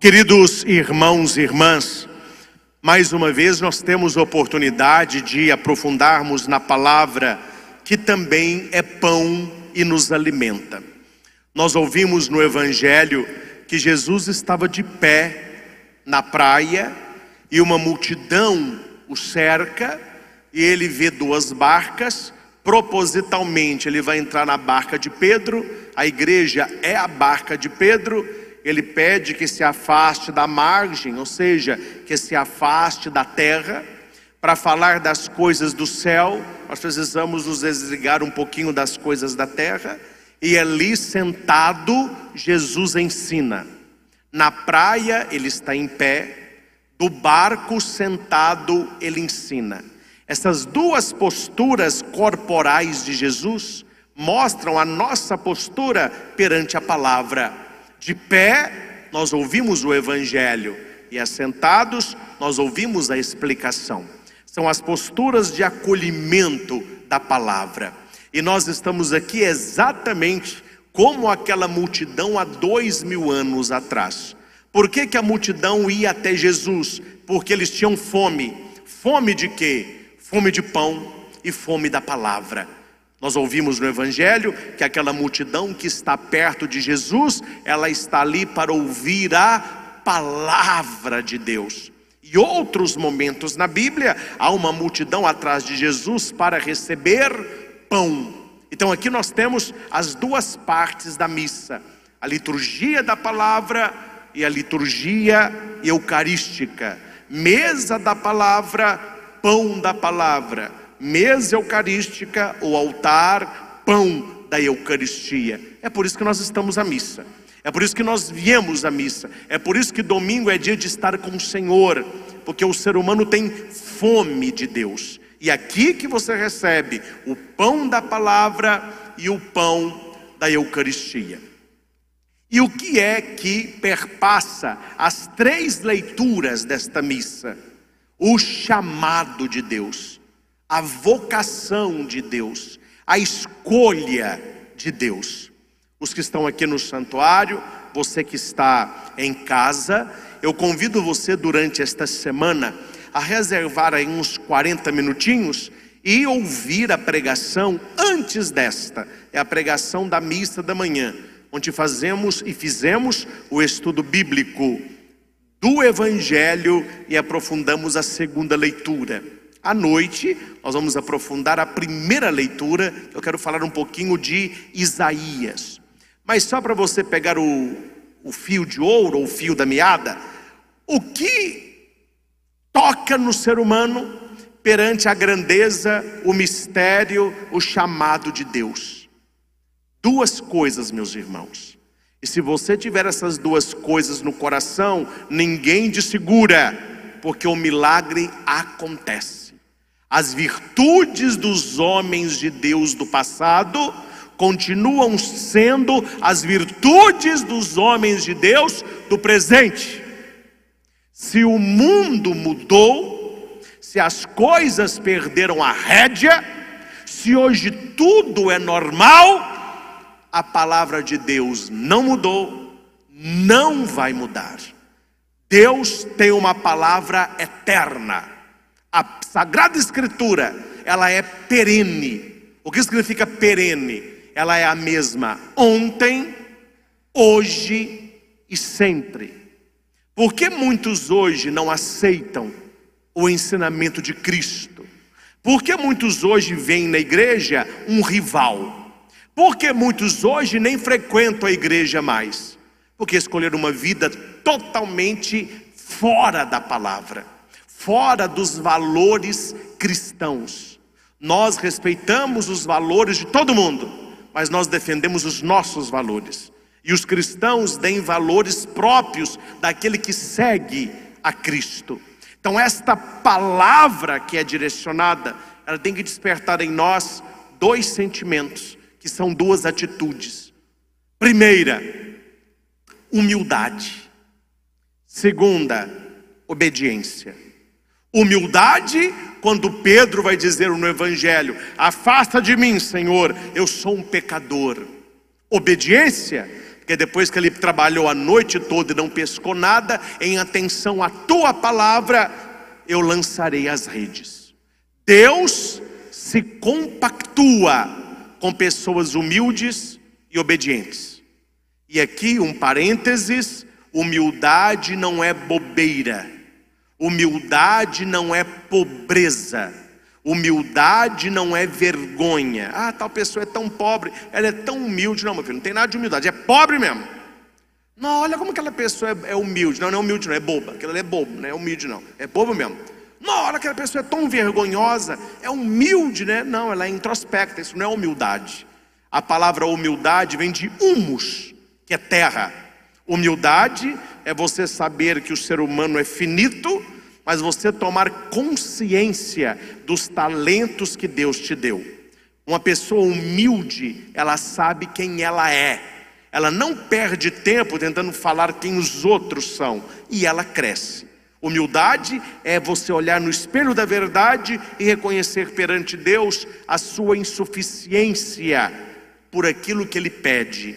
Queridos irmãos e irmãs, mais uma vez nós temos a oportunidade de aprofundarmos na palavra que também é pão e nos alimenta. Nós ouvimos no Evangelho que Jesus estava de pé na praia e uma multidão o cerca e ele vê duas barcas. Propositalmente, ele vai entrar na barca de Pedro, a igreja é a barca de Pedro. Ele pede que se afaste da margem, ou seja, que se afaste da terra, para falar das coisas do céu. Nós precisamos nos desligar um pouquinho das coisas da terra. E ali sentado, Jesus ensina. Na praia, ele está em pé, do barco sentado, ele ensina. Essas duas posturas corporais de Jesus mostram a nossa postura perante a palavra. De pé, nós ouvimos o Evangelho, e assentados, nós ouvimos a explicação. São as posturas de acolhimento da palavra. E nós estamos aqui exatamente como aquela multidão há dois mil anos atrás. Por que, que a multidão ia até Jesus? Porque eles tinham fome. Fome de quê? fome de pão e fome da palavra. Nós ouvimos no Evangelho que aquela multidão que está perto de Jesus, ela está ali para ouvir a palavra de Deus. E outros momentos na Bíblia, há uma multidão atrás de Jesus para receber pão. Então aqui nós temos as duas partes da missa: a liturgia da palavra e a liturgia eucarística. Mesa da palavra pão da palavra, mesa eucarística, o altar, pão da Eucaristia. É por isso que nós estamos à missa. É por isso que nós viemos à missa. É por isso que domingo é dia de estar com o Senhor, porque o ser humano tem fome de Deus. E aqui que você recebe o pão da palavra e o pão da Eucaristia. E o que é que perpassa as três leituras desta missa? o chamado de Deus, a vocação de Deus, a escolha de Deus. Os que estão aqui no santuário, você que está em casa, eu convido você durante esta semana a reservar aí uns 40 minutinhos e ouvir a pregação antes desta. É a pregação da missa da manhã, onde fazemos e fizemos o estudo bíblico do Evangelho e aprofundamos a segunda leitura. À noite, nós vamos aprofundar a primeira leitura. Eu quero falar um pouquinho de Isaías. Mas só para você pegar o, o fio de ouro, ou o fio da meada, o que toca no ser humano perante a grandeza, o mistério, o chamado de Deus? Duas coisas, meus irmãos. E se você tiver essas duas coisas no coração, ninguém te segura, porque o milagre acontece. As virtudes dos homens de Deus do passado continuam sendo as virtudes dos homens de Deus do presente. Se o mundo mudou, se as coisas perderam a rédea, se hoje tudo é normal, a palavra de Deus não mudou, não vai mudar. Deus tem uma palavra eterna. A Sagrada Escritura, ela é perene. O que significa perene? Ela é a mesma ontem, hoje e sempre. Por que muitos hoje não aceitam o ensinamento de Cristo? Por que muitos hoje veem na igreja um rival? Porque muitos hoje nem frequentam a igreja mais? Porque escolheram uma vida totalmente fora da palavra, fora dos valores cristãos. Nós respeitamos os valores de todo mundo, mas nós defendemos os nossos valores. E os cristãos têm valores próprios daquele que segue a Cristo. Então, esta palavra que é direcionada, ela tem que despertar em nós dois sentimentos que são duas atitudes. Primeira, humildade. Segunda, obediência. Humildade, quando Pedro vai dizer no Evangelho: Afasta de mim, Senhor, eu sou um pecador. Obediência, porque depois que ele trabalhou a noite toda e não pescou nada, em atenção à tua palavra, eu lançarei as redes. Deus se compactua com pessoas humildes e obedientes. E aqui um parênteses: humildade não é bobeira, humildade não é pobreza. Humildade não é vergonha. Ah, tal pessoa é tão pobre, ela é tão humilde. Não, meu filho, não tem nada de humildade, é pobre mesmo. Não, olha como aquela pessoa é, é humilde. Não, não é humilde, não, é boba. Aquela é bobo, não é humilde, não. É bobo mesmo. Não, olha aquela pessoa é tão vergonhosa, é humilde, né? Não, ela é introspecta, isso não é humildade. A palavra humildade vem de humus, que é terra. Humildade é você saber que o ser humano é finito mas você tomar consciência dos talentos que Deus te deu. Uma pessoa humilde, ela sabe quem ela é. Ela não perde tempo tentando falar quem os outros são e ela cresce. Humildade é você olhar no espelho da verdade e reconhecer perante Deus a sua insuficiência por aquilo que Ele pede,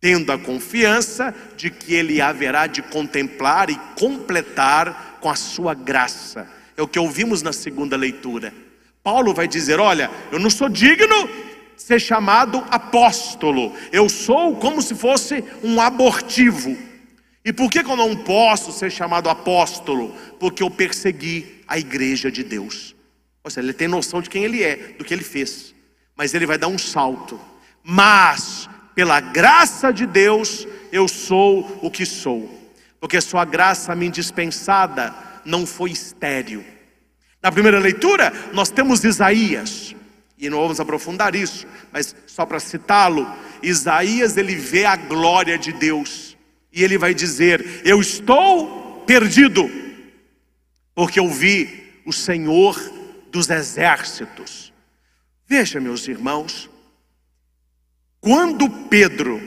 tendo a confiança de que Ele haverá de contemplar e completar com a sua graça. É o que ouvimos na segunda leitura. Paulo vai dizer: Olha, eu não sou digno de ser chamado apóstolo, eu sou como se fosse um abortivo. E por que, que eu não posso ser chamado apóstolo? Porque eu persegui a igreja de Deus. Ou seja, ele tem noção de quem ele é, do que ele fez, mas ele vai dar um salto. Mas, pela graça de Deus, eu sou o que sou porque sua graça me dispensada não foi estéril. Na primeira leitura, nós temos Isaías, e não vamos aprofundar isso, mas só para citá-lo, Isaías ele vê a glória de Deus, e ele vai dizer: Eu estou perdido, porque eu vi o Senhor dos exércitos. Veja, meus irmãos, quando Pedro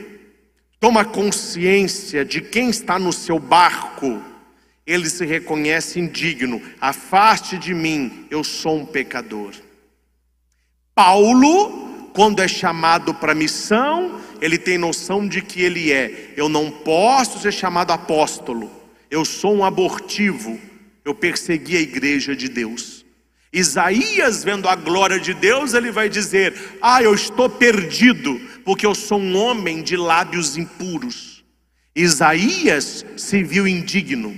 toma consciência de quem está no seu barco, ele se reconhece indigno. Afaste de mim, eu sou um pecador. Paulo, quando é chamado para missão, ele tem noção de que ele é. Eu não posso ser chamado apóstolo. Eu sou um abortivo. Eu persegui a igreja de Deus. Isaías, vendo a glória de Deus, ele vai dizer: Ah, eu estou perdido, porque eu sou um homem de lábios impuros. Isaías se viu indigno,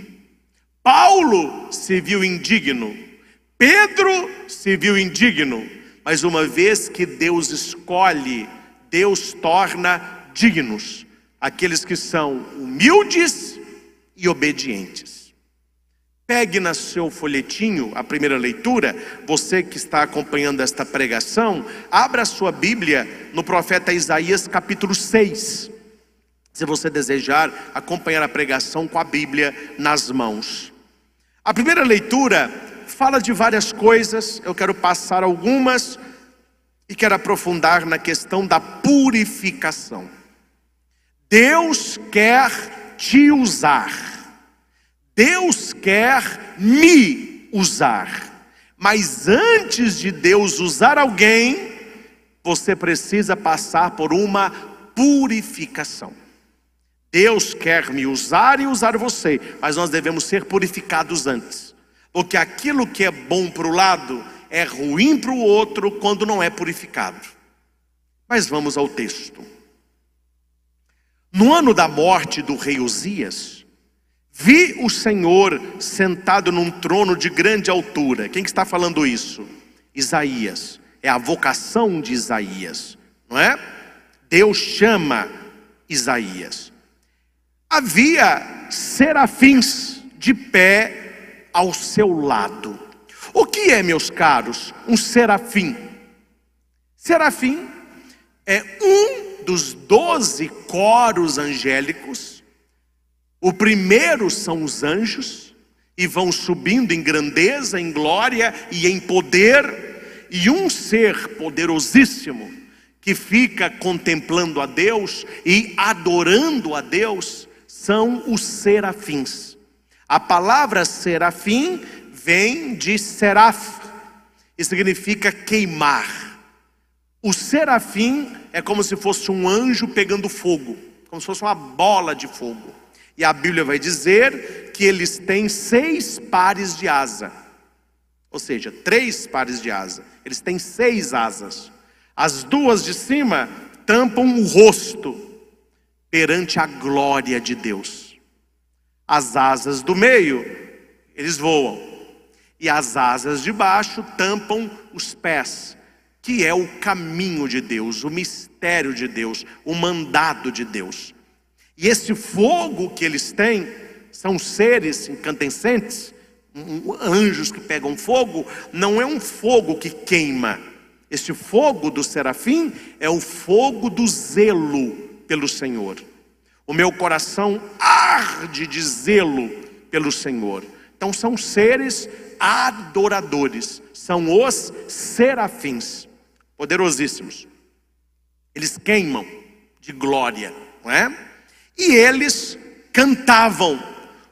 Paulo se viu indigno, Pedro se viu indigno, mas uma vez que Deus escolhe, Deus torna dignos aqueles que são humildes e obedientes. Pegue no seu folhetinho a primeira leitura, você que está acompanhando esta pregação, abra a sua Bíblia no profeta Isaías capítulo 6. Se você desejar acompanhar a pregação com a Bíblia nas mãos. A primeira leitura fala de várias coisas, eu quero passar algumas e quero aprofundar na questão da purificação. Deus quer te usar. Deus quer me usar, mas antes de Deus usar alguém, você precisa passar por uma purificação. Deus quer me usar e usar você, mas nós devemos ser purificados antes, porque aquilo que é bom para o lado é ruim para o outro quando não é purificado. Mas vamos ao texto. No ano da morte do rei Uzias, Vi o Senhor sentado num trono de grande altura. Quem que está falando isso? Isaías. É a vocação de Isaías, não é? Deus chama Isaías. Havia serafins de pé ao seu lado. O que é, meus caros, um serafim? Serafim é um dos doze coros angélicos o primeiro são os anjos, e vão subindo em grandeza, em glória e em poder, e um ser poderosíssimo que fica contemplando a Deus e adorando a Deus são os serafins. A palavra serafim vem de seraf, e significa queimar. O serafim é como se fosse um anjo pegando fogo. como se fosse uma bola de fogo. E a Bíblia vai dizer que eles têm seis pares de asa, ou seja, três pares de asa. Eles têm seis asas. As duas de cima tampam o rosto perante a glória de Deus. As asas do meio, eles voam. E as asas de baixo tampam os pés, que é o caminho de Deus, o mistério de Deus, o mandado de Deus. E esse fogo que eles têm são seres incandescentes, anjos que pegam fogo, não é um fogo que queima. Este fogo do serafim é o fogo do zelo pelo Senhor. O meu coração arde de zelo pelo Senhor. Então são seres adoradores, são os serafins, poderosíssimos. Eles queimam de glória, não é? E eles cantavam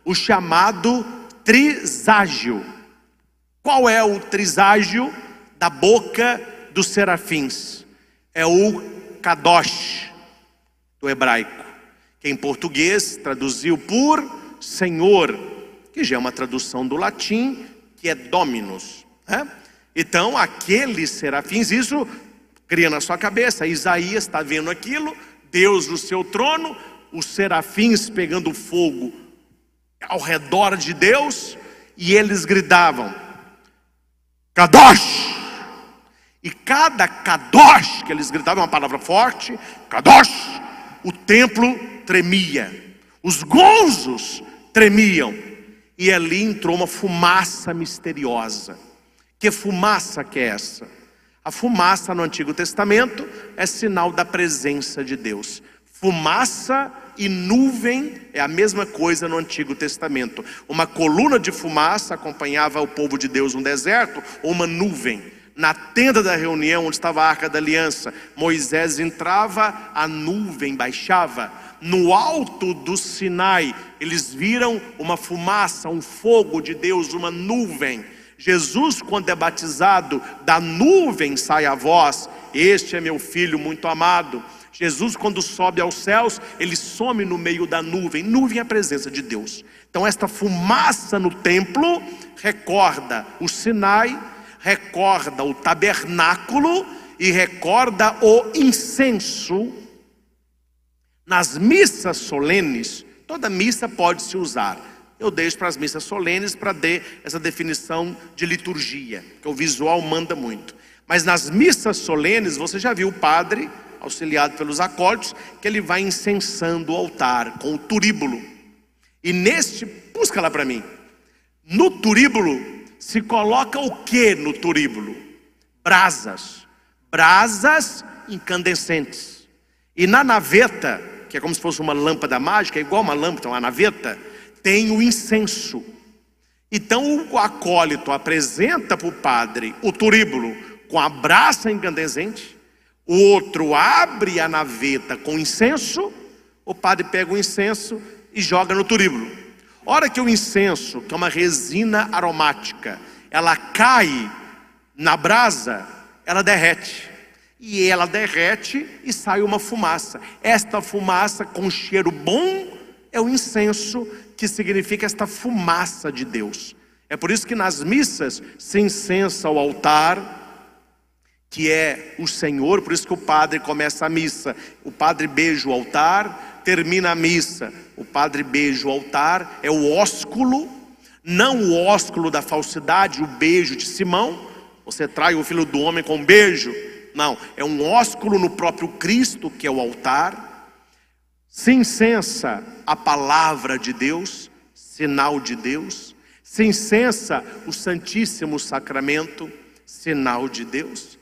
o chamado triságio. Qual é o triságio da boca dos serafins? É o kadosh do hebraico, que em português traduziu por Senhor, que já é uma tradução do latim, que é dominus. Né? Então, aqueles serafins, isso cria na sua cabeça. Isaías está vendo aquilo, Deus no seu trono, os serafins pegando fogo ao redor de Deus, e eles gritavam: Kadosh! E cada Kadosh que eles gritavam, uma palavra forte, Kadosh, o templo tremia, os gonzos tremiam, e ali entrou uma fumaça misteriosa. Que fumaça que é essa? A fumaça no Antigo Testamento é sinal da presença de Deus. Fumaça e nuvem é a mesma coisa no Antigo Testamento. Uma coluna de fumaça acompanhava o povo de Deus no deserto, ou uma nuvem. Na tenda da reunião, onde estava a arca da aliança, Moisés entrava, a nuvem baixava. No alto do Sinai, eles viram uma fumaça, um fogo de Deus, uma nuvem. Jesus, quando é batizado, da nuvem sai a voz: Este é meu filho muito amado. Jesus, quando sobe aos céus, ele some no meio da nuvem. Nuvem é a presença de Deus. Então, esta fumaça no templo recorda o Sinai, recorda o tabernáculo e recorda o incenso. Nas missas solenes, toda missa pode se usar. Eu deixo para as missas solenes para ter essa definição de liturgia, que o visual manda muito. Mas nas missas solenes, você já viu o padre auxiliado pelos acólitos, que ele vai incensando o altar com o turíbulo. E neste, busca lá para mim. No turíbulo se coloca o que no turíbulo? Brasas. Brasas incandescentes. E na naveta, que é como se fosse uma lâmpada mágica, é igual uma lâmpada, uma naveta, tem o incenso. Então o acólito apresenta para o padre o turíbulo com a brasa incandescente o outro abre a naveta com incenso, o padre pega o incenso e joga no turíbulo. Hora que o incenso, que é uma resina aromática, ela cai na brasa, ela derrete. E ela derrete e sai uma fumaça. Esta fumaça com cheiro bom é o incenso, que significa esta fumaça de Deus. É por isso que nas missas se incensa o altar, que é o Senhor, por isso que o padre começa a missa, o padre beija o altar, termina a missa, o padre beija o altar, é o ósculo, não o ósculo da falsidade, o beijo de Simão, você trai o filho do homem com um beijo, não, é um ósculo no próprio Cristo, que é o altar, se incensa a palavra de Deus, sinal de Deus, se incensa o Santíssimo Sacramento, sinal de Deus,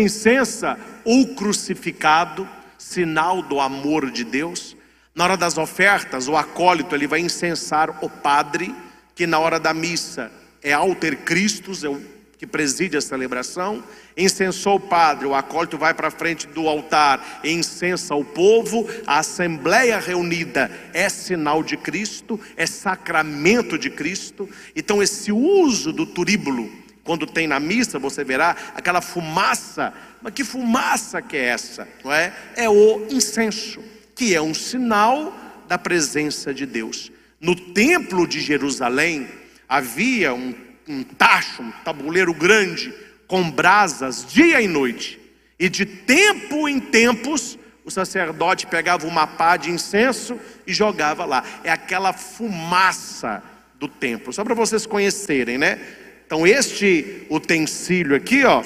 incensa o crucificado, sinal do amor de Deus. Na hora das ofertas, o acólito ele vai incensar o padre, que na hora da missa é alter Christus, é o que preside a celebração. Incensou o padre, o acólito vai para frente do altar e incensa o povo. A assembleia reunida é sinal de Cristo, é sacramento de Cristo. Então, esse uso do turíbulo quando tem na missa, você verá aquela fumaça. Mas que fumaça que é essa? Não é? É o incenso, que é um sinal da presença de Deus. No templo de Jerusalém havia um, um tacho, um tabuleiro grande, com brasas dia e noite. E de tempo em tempos, o sacerdote pegava uma pá de incenso e jogava lá. É aquela fumaça do templo, só para vocês conhecerem, né? Então, este utensílio aqui, ó,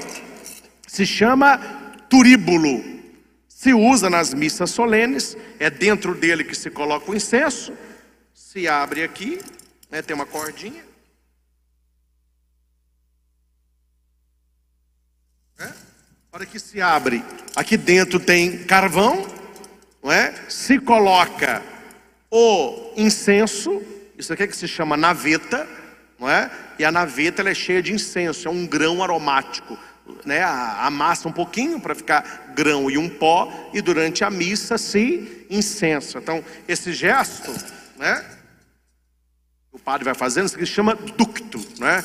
se chama turíbulo. Se usa nas missas solenes, é dentro dele que se coloca o incenso. Se abre aqui, né, tem uma cordinha. É? A hora que se abre, aqui dentro tem carvão, não é? se coloca o incenso, isso aqui é que se chama naveta, não é? E a naveta é cheia de incenso, é um grão aromático né, amassa um pouquinho para ficar grão e um pó, e durante a missa se incensa. Então, esse gesto, né, o padre vai fazendo, isso aqui chama ducto, né?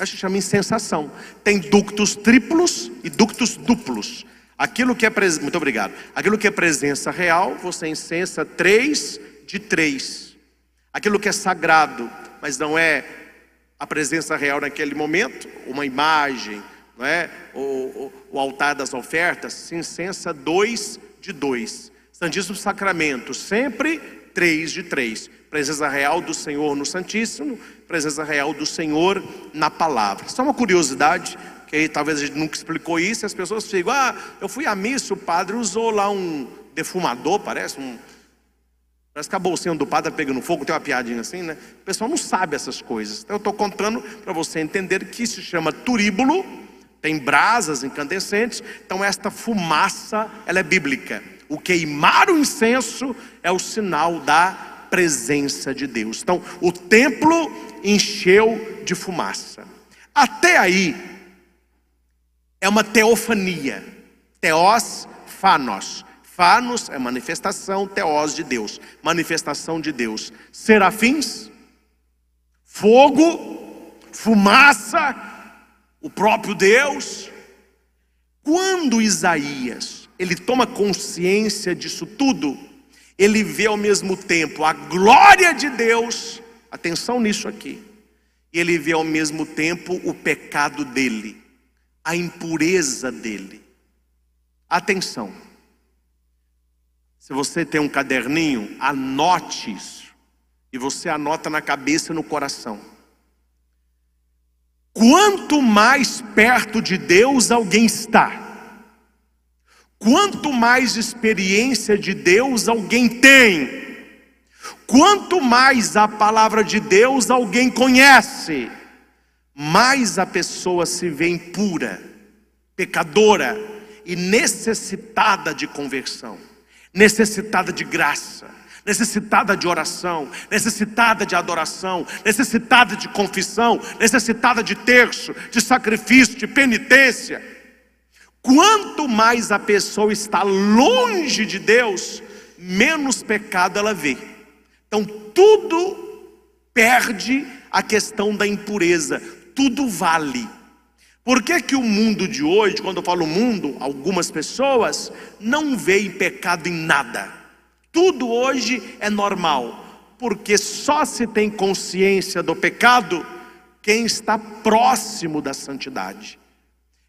Gente chama insensação. Tem ductos triplos e ductos duplos. Aquilo que é pres... muito obrigado. Aquilo que é presença real, você incensa três de três. Aquilo que é sagrado, mas não é a presença real naquele momento, uma imagem, não é? o, o, o altar das ofertas, incensa dois de dois. Santíssimo Sacramento, sempre três de três. Presença real do Senhor no Santíssimo, presença real do Senhor na palavra. Só uma curiosidade, que talvez a gente nunca explicou isso, e as pessoas ficam, ah, eu fui à missa, o padre usou lá um defumador, parece, um, Parece que a bolsinha do padre está pegando fogo, tem uma piadinha assim, né? O pessoal não sabe essas coisas. Então eu estou contando para você entender que se chama turíbulo, tem brasas incandescentes, então esta fumaça, ela é bíblica. O queimar o incenso é o sinal da presença de Deus. Então, o templo encheu de fumaça. Até aí é uma teofania. Teós, fanos Fanos é manifestação, teós de Deus, manifestação de Deus. Serafins, fogo, fumaça, o próprio Deus. Quando Isaías, ele toma consciência disso tudo, ele vê ao mesmo tempo a glória de Deus, atenção nisso aqui, e ele vê ao mesmo tempo o pecado dele, a impureza dele. Atenção. Se você tem um caderninho, anote isso. E você anota na cabeça e no coração. Quanto mais perto de Deus alguém está, quanto mais experiência de Deus alguém tem, quanto mais a palavra de Deus alguém conhece, mais a pessoa se vê impura, pecadora e necessitada de conversão necessitada de graça, necessitada de oração, necessitada de adoração, necessitada de confissão, necessitada de terço, de sacrifício, de penitência. Quanto mais a pessoa está longe de Deus, menos pecado ela vê. Então tudo perde a questão da impureza, tudo vale. Por que, que o mundo de hoje, quando eu falo mundo, algumas pessoas não veem pecado em nada. Tudo hoje é normal, porque só se tem consciência do pecado quem está próximo da santidade.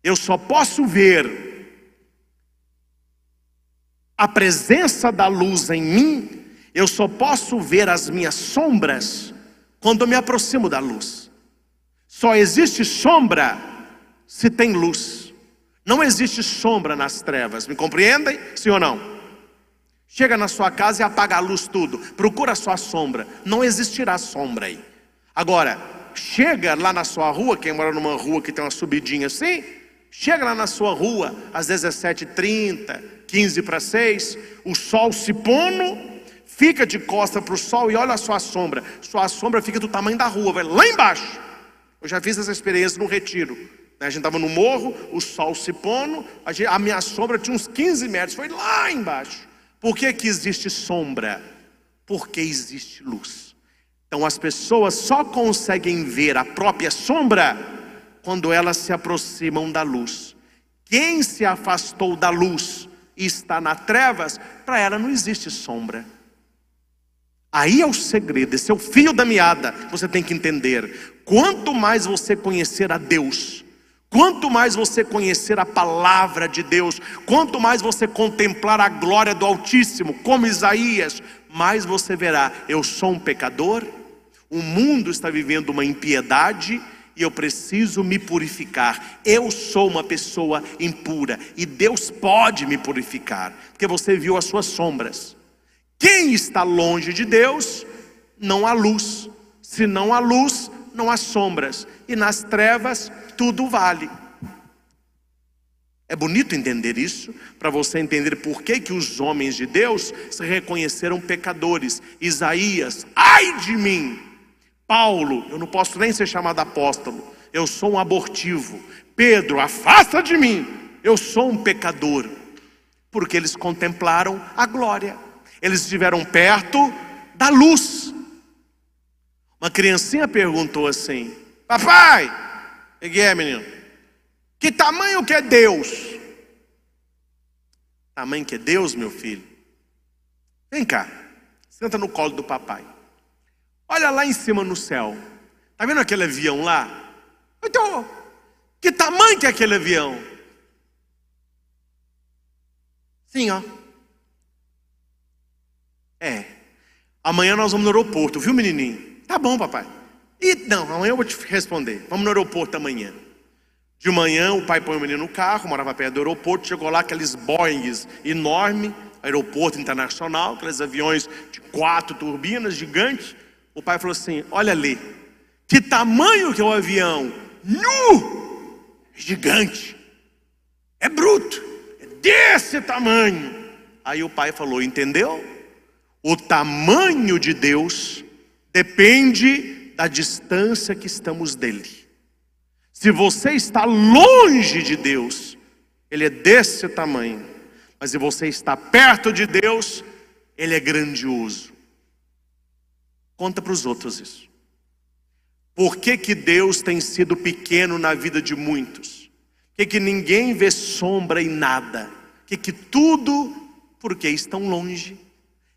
Eu só posso ver a presença da luz em mim, eu só posso ver as minhas sombras quando eu me aproximo da luz. Só existe sombra se tem luz. Não existe sombra nas trevas, me compreendem? Sim ou não? Chega na sua casa e apaga a luz tudo. Procura a sua sombra. Não existirá sombra aí. Agora, chega lá na sua rua, quem mora numa rua que tem uma subidinha assim, chega lá na sua rua às 17h30, 15 para 6, o sol se pondo, fica de costa para o sol e olha a sua sombra. Sua sombra fica do tamanho da rua, vai lá embaixo. Eu já fiz essa experiência no retiro. A gente estava no morro, o sol se pondo, a, gente, a, minha sombra tinha uns 15 metros, foi lá embaixo. Por que, que existe sombra? Porque existe luz. Então as pessoas só conseguem ver a própria sombra quando elas se aproximam da luz. Quem se afastou da luz e está na trevas, para ela não existe sombra. Aí é o segredo, esse é o fio da meada. Você tem que entender: quanto mais você conhecer a Deus, quanto mais você conhecer a palavra de Deus, quanto mais você contemplar a glória do Altíssimo, como Isaías, mais você verá: eu sou um pecador, o mundo está vivendo uma impiedade e eu preciso me purificar. Eu sou uma pessoa impura e Deus pode me purificar, porque você viu as suas sombras. Quem está longe de Deus, não há luz. Se não há luz, não há sombras. E nas trevas, tudo vale. É bonito entender isso, para você entender por que, que os homens de Deus se reconheceram pecadores. Isaías, ai de mim! Paulo, eu não posso nem ser chamado apóstolo, eu sou um abortivo. Pedro, afasta de mim, eu sou um pecador. Porque eles contemplaram a glória, eles estiveram perto da luz. Uma criancinha perguntou assim: Papai, que é, menino? Que tamanho que é Deus? Tamanho que é Deus, meu filho? Vem cá, senta no colo do papai. Olha lá em cima no céu. Está vendo aquele avião lá? Então, que tamanho que é aquele avião? Sim, ó. É. Amanhã nós vamos no aeroporto, viu, menininho? Tá bom, papai. E não, amanhã eu vou te responder. Vamos no aeroporto amanhã. De manhã o pai põe o menino no carro, morava perto do aeroporto, chegou lá aqueles Boeings enormes, aeroporto internacional, aqueles aviões de quatro turbinas gigantes. O pai falou assim: Olha ali, que tamanho que é o avião? Nu! Gigante, é bruto, é desse tamanho. Aí o pai falou: Entendeu? O tamanho de Deus depende da distância que estamos dele. Se você está longe de Deus, ele é desse tamanho. Mas se você está perto de Deus, ele é grandioso. Conta para os outros isso. Por que, que Deus tem sido pequeno na vida de muitos? Por que, que ninguém vê sombra em nada? Por que, que tudo, porque estão longe?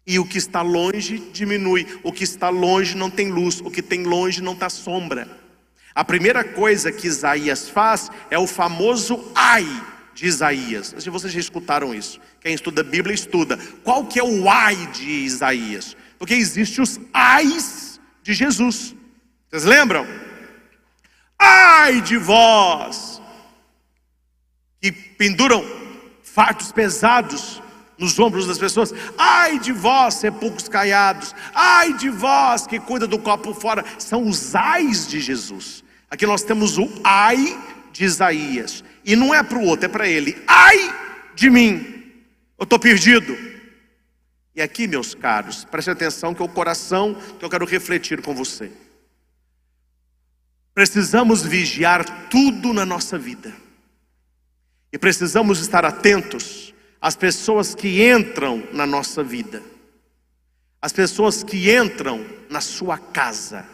E o que está longe diminui, o que está longe não tem luz, o que tem longe não está sombra. A primeira coisa que Isaías faz é o famoso ai de Isaías. Se vocês já escutaram isso, quem estuda a Bíblia estuda. Qual que é o ai de Isaías? Porque existe os ais de Jesus. Vocês lembram? Ai de vós que penduram fartos pesados nos ombros das pessoas. Ai de vós, sepulcros caiados. Ai de vós que cuida do copo fora. São os ais de Jesus. Aqui nós temos o ai de Isaías. E não é para o outro, é para ele. Ai de mim. Eu estou perdido. E aqui, meus caros, preste atenção que é o coração que eu quero refletir com você. Precisamos vigiar tudo na nossa vida. E precisamos estar atentos às pessoas que entram na nossa vida. As pessoas que entram na sua casa.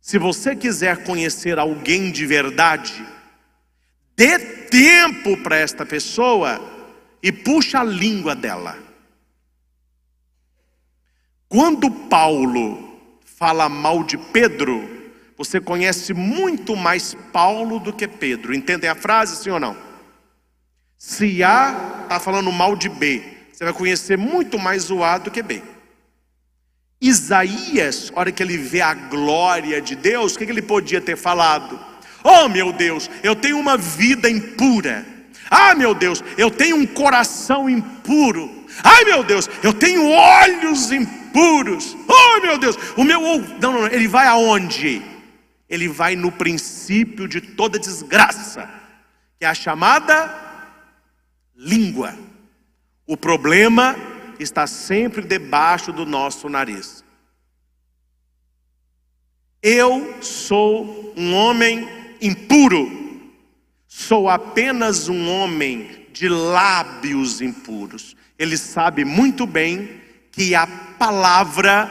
Se você quiser conhecer alguém de verdade, dê tempo para esta pessoa e puxa a língua dela. Quando Paulo fala mal de Pedro, você conhece muito mais Paulo do que Pedro. Entendem a frase, sim ou não? Se A está falando mal de B, você vai conhecer muito mais o A do que B. Isaías, hora que ele vê a glória de Deus, o que ele podia ter falado? Oh meu Deus, eu tenho uma vida impura. Ah meu Deus, eu tenho um coração impuro. Ai meu Deus, eu tenho olhos impuros puros. Oh meu Deus, o meu não, não, não, ele vai aonde? Ele vai no princípio de toda desgraça, que é a chamada língua. O problema está sempre debaixo do nosso nariz. Eu sou um homem impuro, sou apenas um homem de lábios impuros. Ele sabe muito bem que a palavra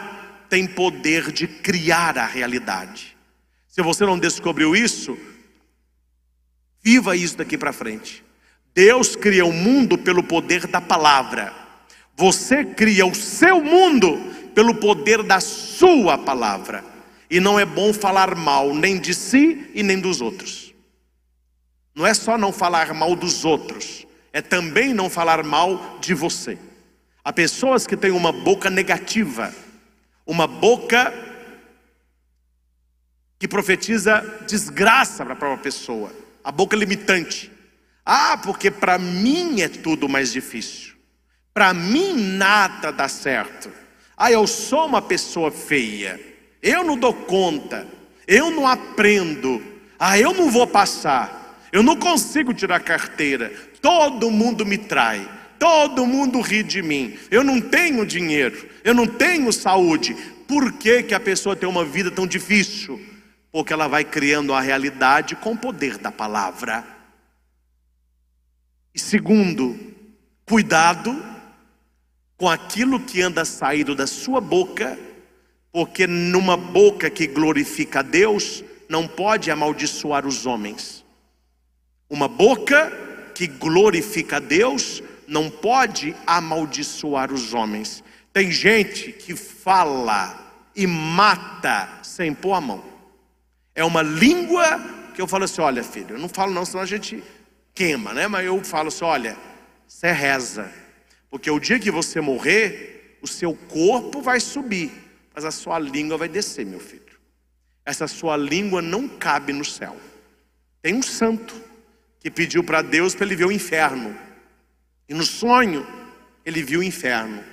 tem poder de criar a realidade. Se você não descobriu isso, viva isso daqui para frente. Deus cria o mundo pelo poder da palavra. Você cria o seu mundo pelo poder da sua palavra. E não é bom falar mal nem de si e nem dos outros. Não é só não falar mal dos outros, é também não falar mal de você. Há pessoas que têm uma boca negativa, uma boca que profetiza desgraça para a própria pessoa, a boca limitante. Ah, porque para mim é tudo mais difícil. Para mim nada dá certo. Ah, eu sou uma pessoa feia. Eu não dou conta. Eu não aprendo. Ah, eu não vou passar. Eu não consigo tirar carteira. Todo mundo me trai. Todo mundo ri de mim. Eu não tenho dinheiro. Eu não tenho saúde. Por que, que a pessoa tem uma vida tão difícil? Porque ela vai criando a realidade com o poder da palavra. E segundo, cuidado com aquilo que anda saindo da sua boca, porque numa boca que glorifica a Deus, não pode amaldiçoar os homens. Uma boca que glorifica a Deus não pode amaldiçoar os homens. Tem gente que fala e mata sem pôr a mão. É uma língua que eu falo assim: olha, filho, eu não falo não, senão a gente queima, né? Mas eu falo assim: olha, você reza, porque o dia que você morrer, o seu corpo vai subir, mas a sua língua vai descer, meu filho. Essa sua língua não cabe no céu. Tem um santo que pediu para Deus para ele ver o inferno, e no sonho ele viu o inferno.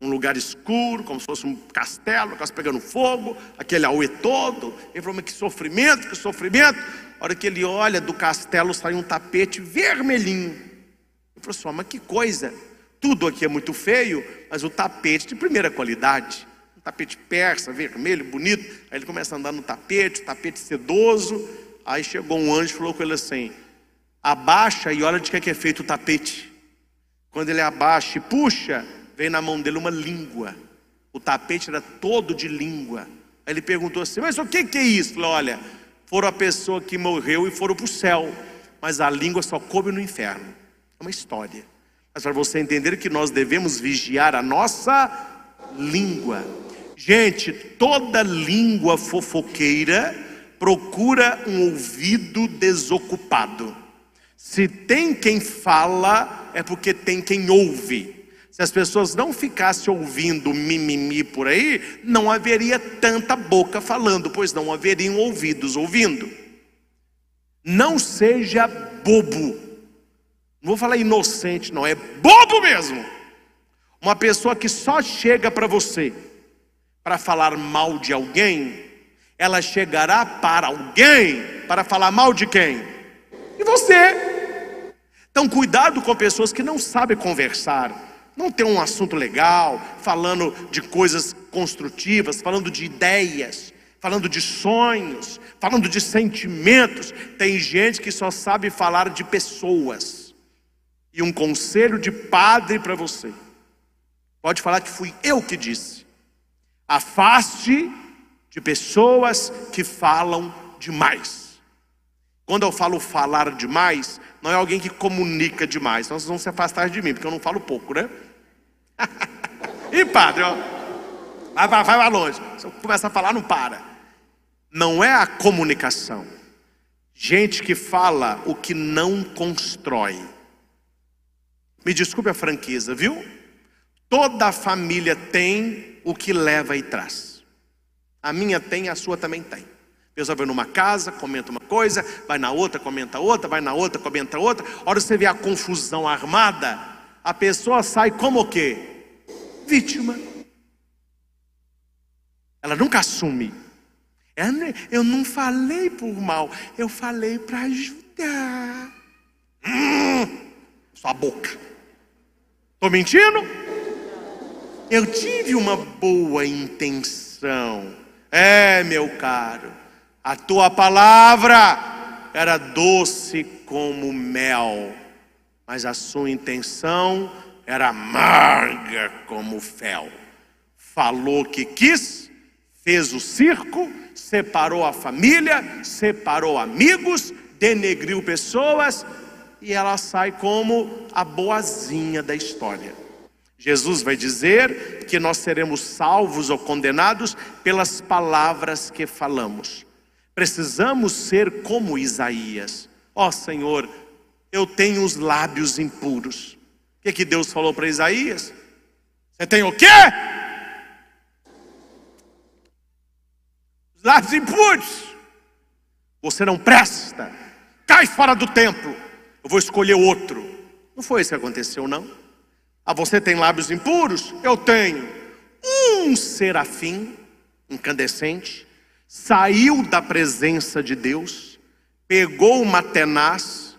Um lugar escuro, como se fosse um castelo, quase pegando fogo, aquele auê todo. Ele falou: mas que sofrimento, que sofrimento. A hora que ele olha do castelo sai um tapete vermelhinho. Ele falou assim: mas que coisa, tudo aqui é muito feio, mas o tapete de primeira qualidade. Um tapete persa, vermelho, bonito. Aí ele começa a andar no tapete, tapete sedoso. Aí chegou um anjo e falou com ele assim: abaixa e olha de que é, que é feito o tapete. Quando ele abaixa e puxa, vem na mão dele uma língua. O tapete era todo de língua. Aí ele perguntou assim: Mas o que, que é isso? Falou: Olha, foram a pessoa que morreu e foram para o céu, mas a língua só coube no inferno. É uma história. Mas para você entender que nós devemos vigiar a nossa língua. Gente, toda língua fofoqueira procura um ouvido desocupado. Se tem quem fala, é porque tem quem ouve. Se as pessoas não ficassem ouvindo mimimi por aí, não haveria tanta boca falando, pois não haveriam ouvidos ouvindo. Não seja bobo. Não vou falar inocente, não, é bobo mesmo. Uma pessoa que só chega para você para falar mal de alguém, ela chegará para alguém para falar mal de quem? De você. Então, cuidado com pessoas que não sabem conversar não ter um assunto legal, falando de coisas construtivas, falando de ideias, falando de sonhos, falando de sentimentos. Tem gente que só sabe falar de pessoas. E um conselho de padre para você. Pode falar que fui eu que disse. Afaste de pessoas que falam demais. Quando eu falo falar demais, não é alguém que comunica demais. Então vocês vão se afastar de mim, porque eu não falo pouco, né? e padre, ó. Vai, vai, vai longe. Se eu começar a falar, não para. Não é a comunicação. Gente que fala o que não constrói. Me desculpe a franqueza, viu? Toda família tem o que leva e traz. A minha tem, a sua também tem. Pessoa vai numa casa, comenta uma coisa, vai na outra, comenta outra, vai na outra, comenta outra. A hora você vê a confusão armada, a pessoa sai como o quê? Vítima. Ela nunca assume. Eu não falei por mal, eu falei para ajudar. Hum, sua boca. Estou mentindo? Eu tive uma boa intenção. É, meu caro. A tua palavra era doce como mel, mas a sua intenção era amarga como fel. Falou que quis, fez o circo, separou a família, separou amigos, denegriu pessoas e ela sai como a boazinha da história. Jesus vai dizer que nós seremos salvos ou condenados pelas palavras que falamos. Precisamos ser como Isaías. Ó oh, Senhor, eu tenho os lábios impuros. O que, que Deus falou para Isaías? Você tem o quê? Os lábios impuros. Você não presta. Cai fora do templo. Eu vou escolher outro. Não foi isso que aconteceu, não. Ah, você tem lábios impuros? Eu tenho. Um serafim incandescente saiu da presença de Deus, pegou uma tenaz,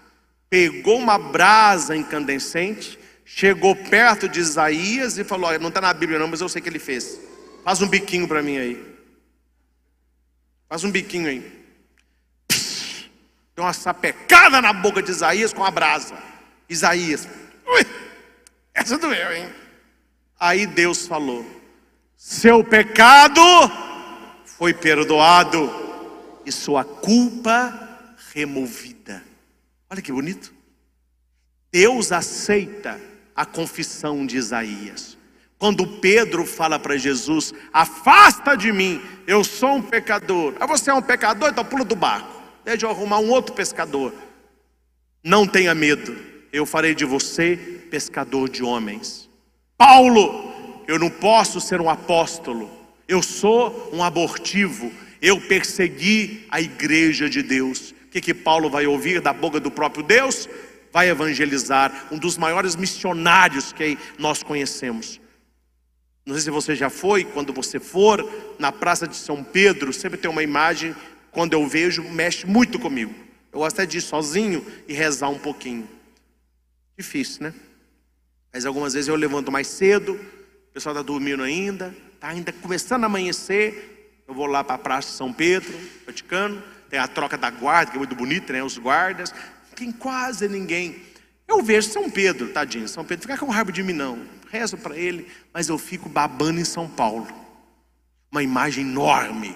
pegou uma brasa incandescente, chegou perto de Isaías e falou: Não está na Bíblia, não, mas eu sei que ele fez. Faz um biquinho para mim aí. Faz um biquinho aí. Deu uma sapecada na boca de Isaías com a brasa. Isaías, ui, essa doeu, hein? Aí Deus falou: Seu pecado foi perdoado e sua culpa removida. Olha que bonito. Deus aceita a confissão de Isaías. Quando Pedro fala para Jesus: Afasta de mim, eu sou um pecador. Ah, você é um pecador, então pula do barco. Deixa eu arrumar um outro pescador. Não tenha medo, eu farei de você pescador de homens. Paulo, eu não posso ser um apóstolo, eu sou um abortivo, eu persegui a igreja de Deus. Que, que Paulo vai ouvir da boca do próprio Deus? Vai evangelizar, um dos maiores missionários que nós conhecemos. Não sei se você já foi, quando você for na Praça de São Pedro, sempre tem uma imagem, quando eu vejo, mexe muito comigo. Eu gosto até de ir sozinho e rezar um pouquinho. Difícil, né? Mas algumas vezes eu levanto mais cedo, o pessoal está dormindo ainda, está ainda começando a amanhecer. Eu vou lá para a Praça de São Pedro, Vaticano, tem a troca da guarda, que é muito bonita, né? Os guardas, tem quase ninguém. Eu vejo São Pedro, tadinho, São Pedro, fica com raiva de mim não. Rezo para ele, mas eu fico babando em São Paulo. Uma imagem enorme.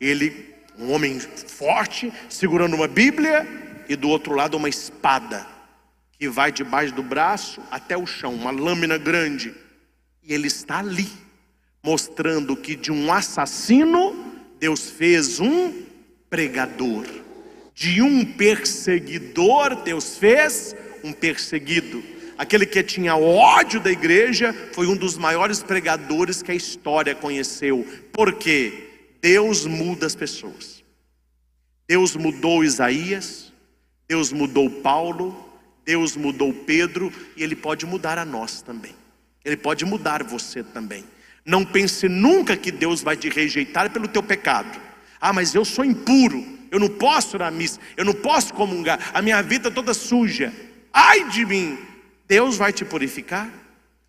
Ele, um homem forte, segurando uma Bíblia, e do outro lado uma espada que vai debaixo do braço até o chão, uma lâmina grande. E ele está ali, mostrando que de um assassino, Deus fez um pregador. De um perseguidor, Deus fez um perseguido. Aquele que tinha ódio da igreja foi um dos maiores pregadores que a história conheceu. Por quê? Deus muda as pessoas. Deus mudou Isaías, Deus mudou Paulo, Deus mudou Pedro e Ele pode mudar a nós também. Ele pode mudar você também. Não pense nunca que Deus vai te rejeitar pelo teu pecado. Ah, mas eu sou impuro, eu não posso ir à missa, eu não posso comungar, a minha vida é toda suja. Ai de mim! Deus vai te purificar.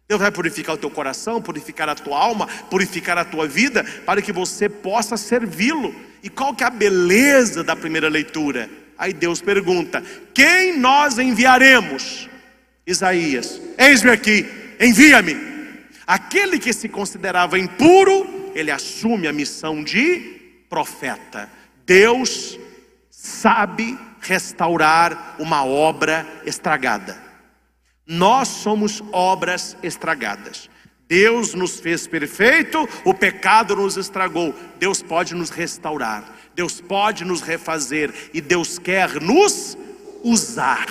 Deus vai purificar o teu coração, purificar a tua alma, purificar a tua vida, para que você possa servi-lo. E qual que é a beleza da primeira leitura? Aí Deus pergunta: Quem nós enviaremos? Isaías, eis-me aqui, envia-me. Aquele que se considerava impuro, ele assume a missão de profeta. Deus sabe restaurar uma obra estragada. Nós somos obras estragadas. Deus nos fez perfeito, o pecado nos estragou. Deus pode nos restaurar. Deus pode nos refazer e Deus quer nos usar.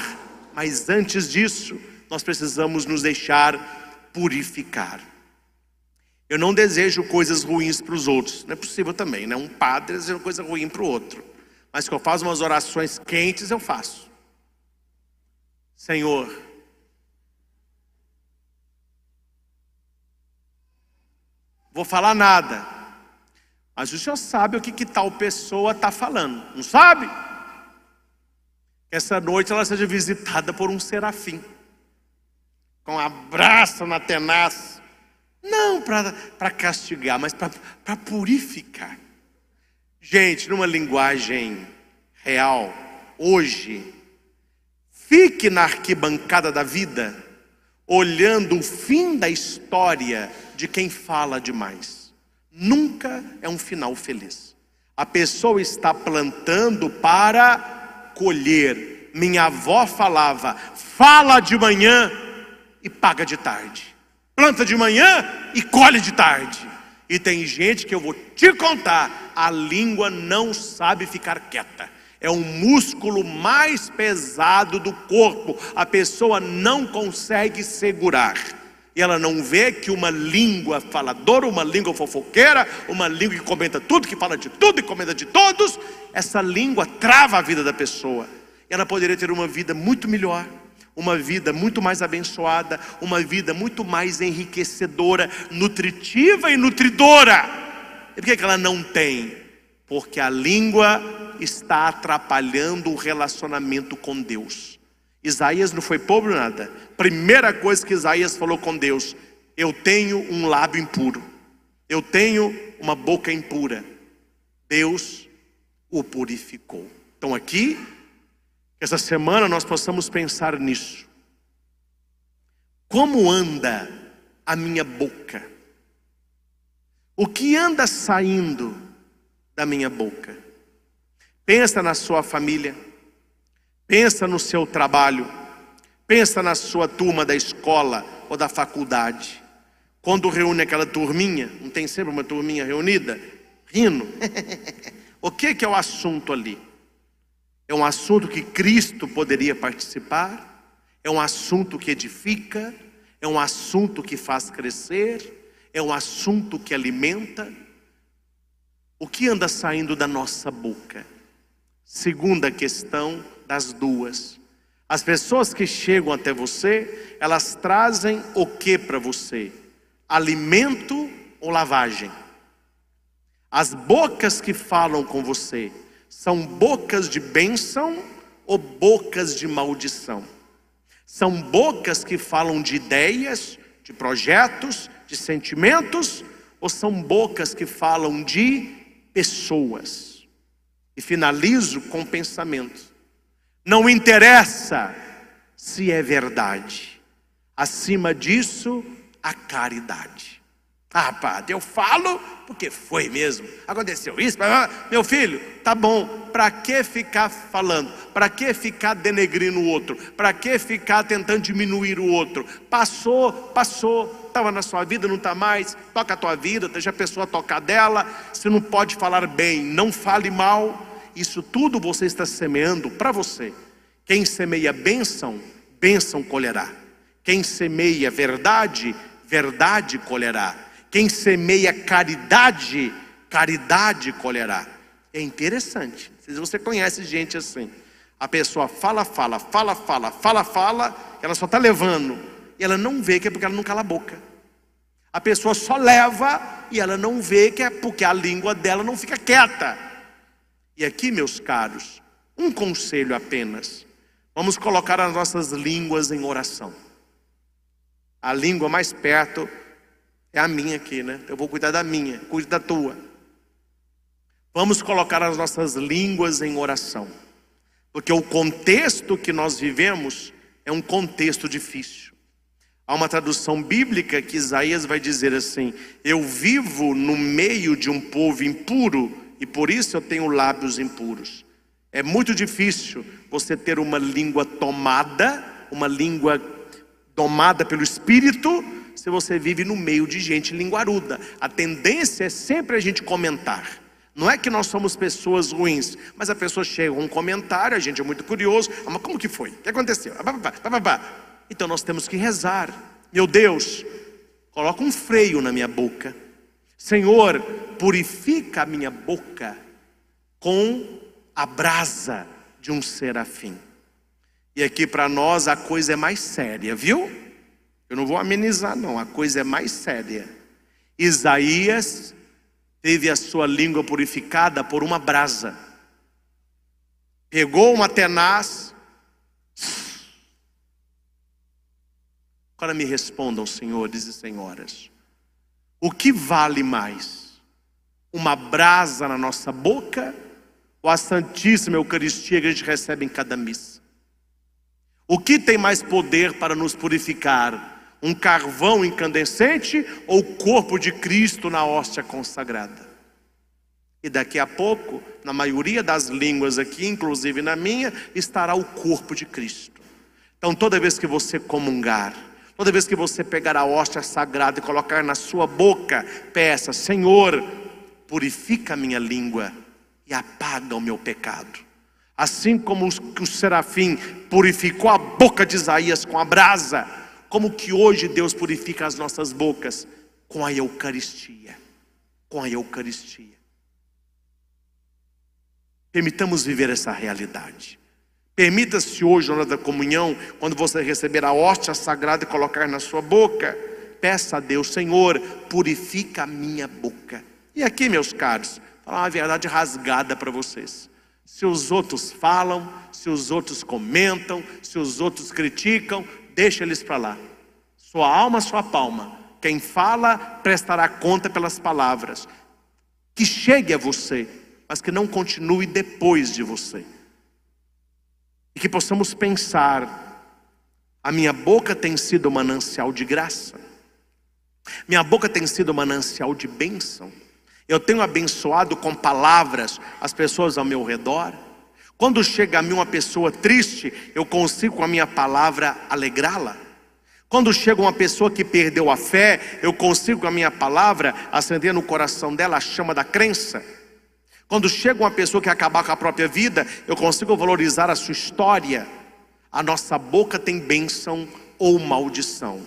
Mas antes disso, nós precisamos nos deixar purificar. Eu não desejo coisas ruins para os outros, não é possível também, né? Um padre deseja coisa ruim para o outro, mas que eu faço umas orações quentes, eu faço. Senhor, vou falar nada, mas o senhor sabe o que, que tal pessoa está falando, não sabe? Que essa noite ela seja visitada por um serafim, com um abraço na tenaz, não para castigar, mas para purificar. Gente, numa linguagem real, hoje, fique na arquibancada da vida, olhando o fim da história de quem fala demais nunca é um final feliz. A pessoa está plantando para colher, minha avó falava: fala de manhã e paga de tarde, planta de manhã e colhe de tarde. E tem gente que eu vou te contar, a língua não sabe ficar quieta. É um músculo mais pesado do corpo. A pessoa não consegue segurar. E ela não vê que uma língua faladora, uma língua fofoqueira, uma língua que comenta tudo, que fala de tudo e comenta de todos, essa língua trava a vida da pessoa. Ela poderia ter uma vida muito melhor uma vida muito mais abençoada, uma vida muito mais enriquecedora, nutritiva e nutridora. E por que ela não tem? Porque a língua está atrapalhando o relacionamento com Deus. Isaías não foi pobre nada. Primeira coisa que Isaías falou com Deus: Eu tenho um lábio impuro, eu tenho uma boca impura. Deus o purificou. Então aqui essa semana nós possamos pensar nisso. Como anda a minha boca? O que anda saindo da minha boca? Pensa na sua família, pensa no seu trabalho, pensa na sua turma da escola ou da faculdade. Quando reúne aquela turminha, não tem sempre uma turminha reunida? Rindo. o que, que é o assunto ali? É um assunto que Cristo poderia participar, é um assunto que edifica, é um assunto que faz crescer, é um assunto que alimenta. O que anda saindo da nossa boca? Segunda questão das duas. As pessoas que chegam até você, elas trazem o que para você? Alimento ou lavagem? As bocas que falam com você, são bocas de bênção ou bocas de maldição? São bocas que falam de ideias, de projetos, de sentimentos, ou são bocas que falam de pessoas? E finalizo com pensamento. Não interessa se é verdade, acima disso, a caridade. Ah, padre, eu falo porque foi mesmo. Aconteceu isso. Meu filho, tá bom. Para que ficar falando? Para que ficar denegrindo o outro? Para que ficar tentando diminuir o outro? Passou, passou. Estava na sua vida, não está mais. Toca a tua vida, deixa a pessoa tocar dela. Se não pode falar bem, não fale mal. Isso tudo você está semeando para você. Quem semeia bênção, bênção colherá. Quem semeia verdade, verdade colherá. Quem semeia caridade, caridade colherá. É interessante. Se você conhece gente assim, a pessoa fala, fala, fala, fala, fala, fala, ela só está levando, e ela não vê que é porque ela não cala a boca. A pessoa só leva e ela não vê que é porque a língua dela não fica quieta. E aqui, meus caros, um conselho apenas. Vamos colocar as nossas línguas em oração. A língua mais perto é a minha aqui, né? Eu vou cuidar da minha, cuide da tua. Vamos colocar as nossas línguas em oração, porque o contexto que nós vivemos é um contexto difícil. Há uma tradução bíblica que Isaías vai dizer assim: Eu vivo no meio de um povo impuro e por isso eu tenho lábios impuros. É muito difícil você ter uma língua tomada, uma língua tomada pelo Espírito, se você vive no meio de gente linguaruda. A tendência é sempre a gente comentar. Não é que nós somos pessoas ruins, mas a pessoa chega com um comentário, a gente é muito curioso. Ah, mas como que foi? O que aconteceu? Então nós temos que rezar. Meu Deus, coloca um freio na minha boca. Senhor, purifica a minha boca com a brasa de um serafim. E aqui para nós a coisa é mais séria, viu? Eu não vou amenizar, não, a coisa é mais séria. Isaías teve a sua língua purificada por uma brasa. Pegou uma tenaz. Agora me respondam, senhores e senhoras. O que vale mais? Uma brasa na nossa boca ou a Santíssima Eucaristia que a gente recebe em cada missa? O que tem mais poder para nos purificar? Um carvão incandescente ou o corpo de Cristo na hóstia consagrada? E daqui a pouco, na maioria das línguas aqui, inclusive na minha, estará o corpo de Cristo. Então, toda vez que você comungar, toda vez que você pegar a hóstia sagrada e colocar na sua boca, peça: Senhor, purifica a minha língua e apaga o meu pecado. Assim como o serafim purificou a boca de Isaías com a brasa, como que hoje Deus purifica as nossas bocas com a Eucaristia. Com a Eucaristia. Permitamos viver essa realidade. Permita-se hoje, na hora da comunhão, quando você receber a hóstia sagrada e colocar na sua boca, peça a Deus, Senhor, purifica a minha boca. E aqui, meus caros, falar uma verdade rasgada para vocês. Se os outros falam, se os outros comentam, se os outros criticam, deixa eles para lá. Sua alma, sua palma. Quem fala prestará conta pelas palavras. Que chegue a você mas que não continue depois de você. E que possamos pensar: a minha boca tem sido manancial de graça, minha boca tem sido manancial de bênção. Eu tenho abençoado com palavras as pessoas ao meu redor. Quando chega a mim uma pessoa triste, eu consigo com a minha palavra alegrá-la. Quando chega uma pessoa que perdeu a fé, eu consigo com a minha palavra acender no coração dela a chama da crença. Quando chega uma pessoa que acabar com a própria vida, eu consigo valorizar a sua história. A nossa boca tem bênção ou maldição.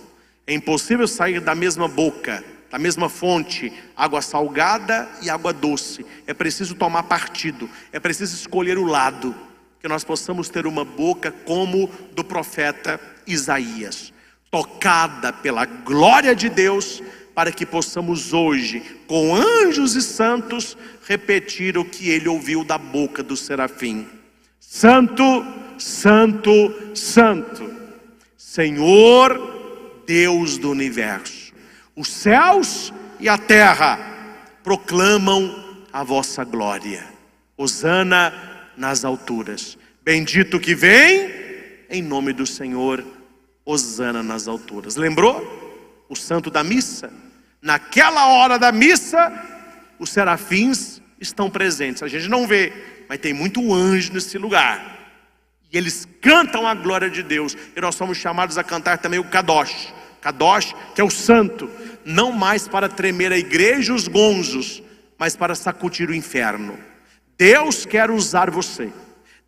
É impossível sair da mesma boca, da mesma fonte, água salgada e água doce. É preciso tomar partido, é preciso escolher o lado, que nós possamos ter uma boca como do profeta Isaías, tocada pela glória de Deus para que possamos hoje, com anjos e santos, repetir o que ele ouviu da boca do serafim: Santo, Santo, Santo, Senhor Deus do universo, os céus e a terra proclamam a vossa glória. Hosana nas alturas. Bendito que vem em nome do Senhor. Hosana nas alturas. Lembrou? O santo da missa Naquela hora da missa, os serafins estão presentes. A gente não vê, mas tem muito anjo nesse lugar. E eles cantam a glória de Deus. E nós somos chamados a cantar também o Kadosh. Kadosh, que é o santo, não mais para tremer a igreja e os gonzos, mas para sacudir o inferno. Deus quer usar você.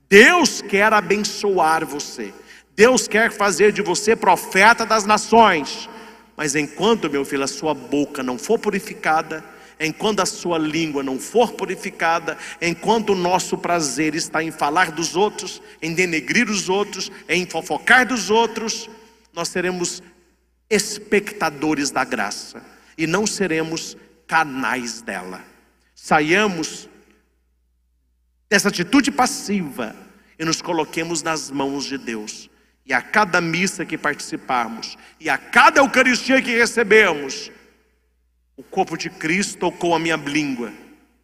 Deus quer abençoar você. Deus quer fazer de você profeta das nações. Mas enquanto, meu filho, a sua boca não for purificada, enquanto a sua língua não for purificada, enquanto o nosso prazer está em falar dos outros, em denegrir os outros, em fofocar dos outros, nós seremos espectadores da graça e não seremos canais dela. Saiamos dessa atitude passiva e nos coloquemos nas mãos de Deus. E a cada missa que participarmos, e a cada Eucaristia que recebemos, o corpo de Cristo tocou a minha língua,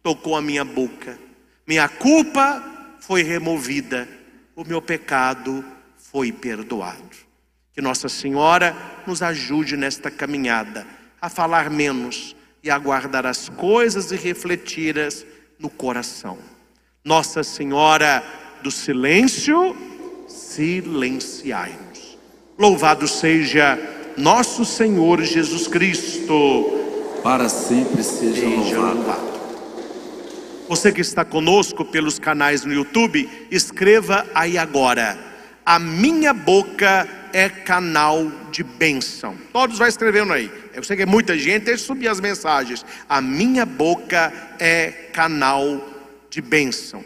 tocou a minha boca. Minha culpa foi removida, o meu pecado foi perdoado. Que Nossa Senhora nos ajude nesta caminhada a falar menos e a guardar as coisas e refleti-las no coração. Nossa Senhora do Silêncio, silenciai-nos. Louvado seja nosso Senhor Jesus Cristo. Para sempre seja, seja louvado. louvado. Você que está conosco pelos canais no YouTube, escreva aí agora. A minha boca é canal de bênção. Todos vai escrevendo aí. Eu sei que é muita gente, deixa subir as mensagens. A minha boca é canal de bênção.